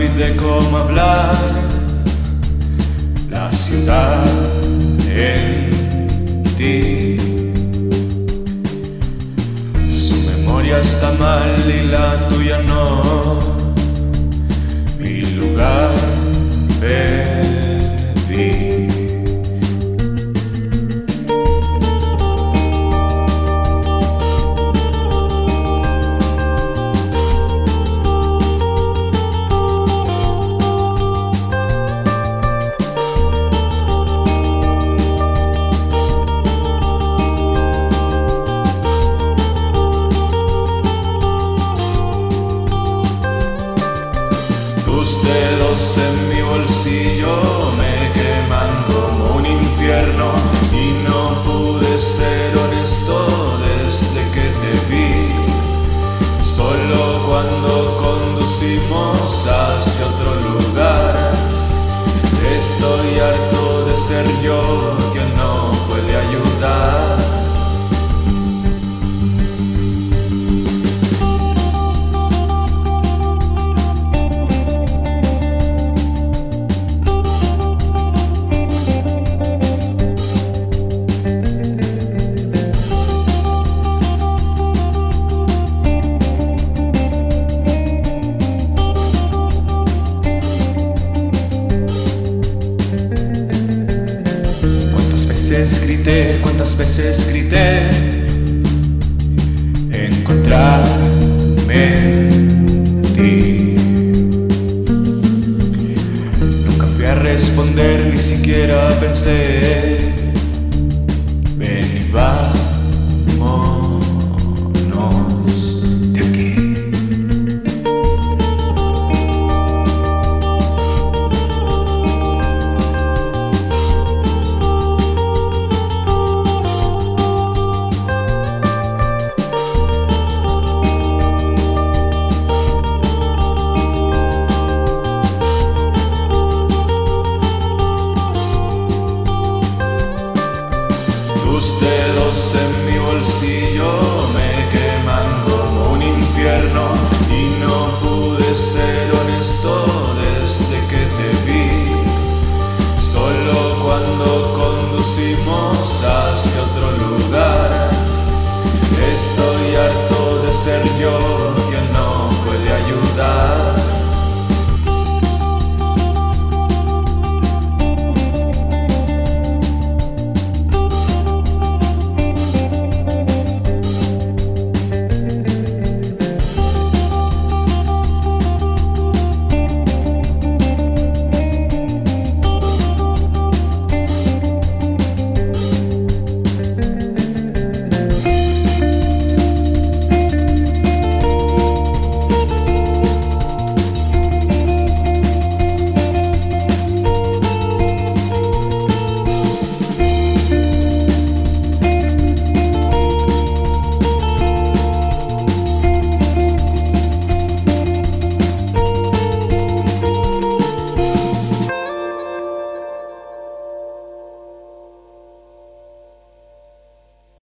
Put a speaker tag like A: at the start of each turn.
A: olvidé cómo hablar. La ciudad en ti. Su memoria está mal y la tuya no. Mi lugar. Dedos en mi bolsillo me queman como un infierno y no pude ser honesto desde que te vi. Solo cuando conducimos hacia otro lugar. Estoy harto de ser yo que no cuántas veces grité? Encontrarme en ti. Nunca fui a responder, ni siquiera pensé. En mi bolsillo me queman como un infierno y no pude ser honesto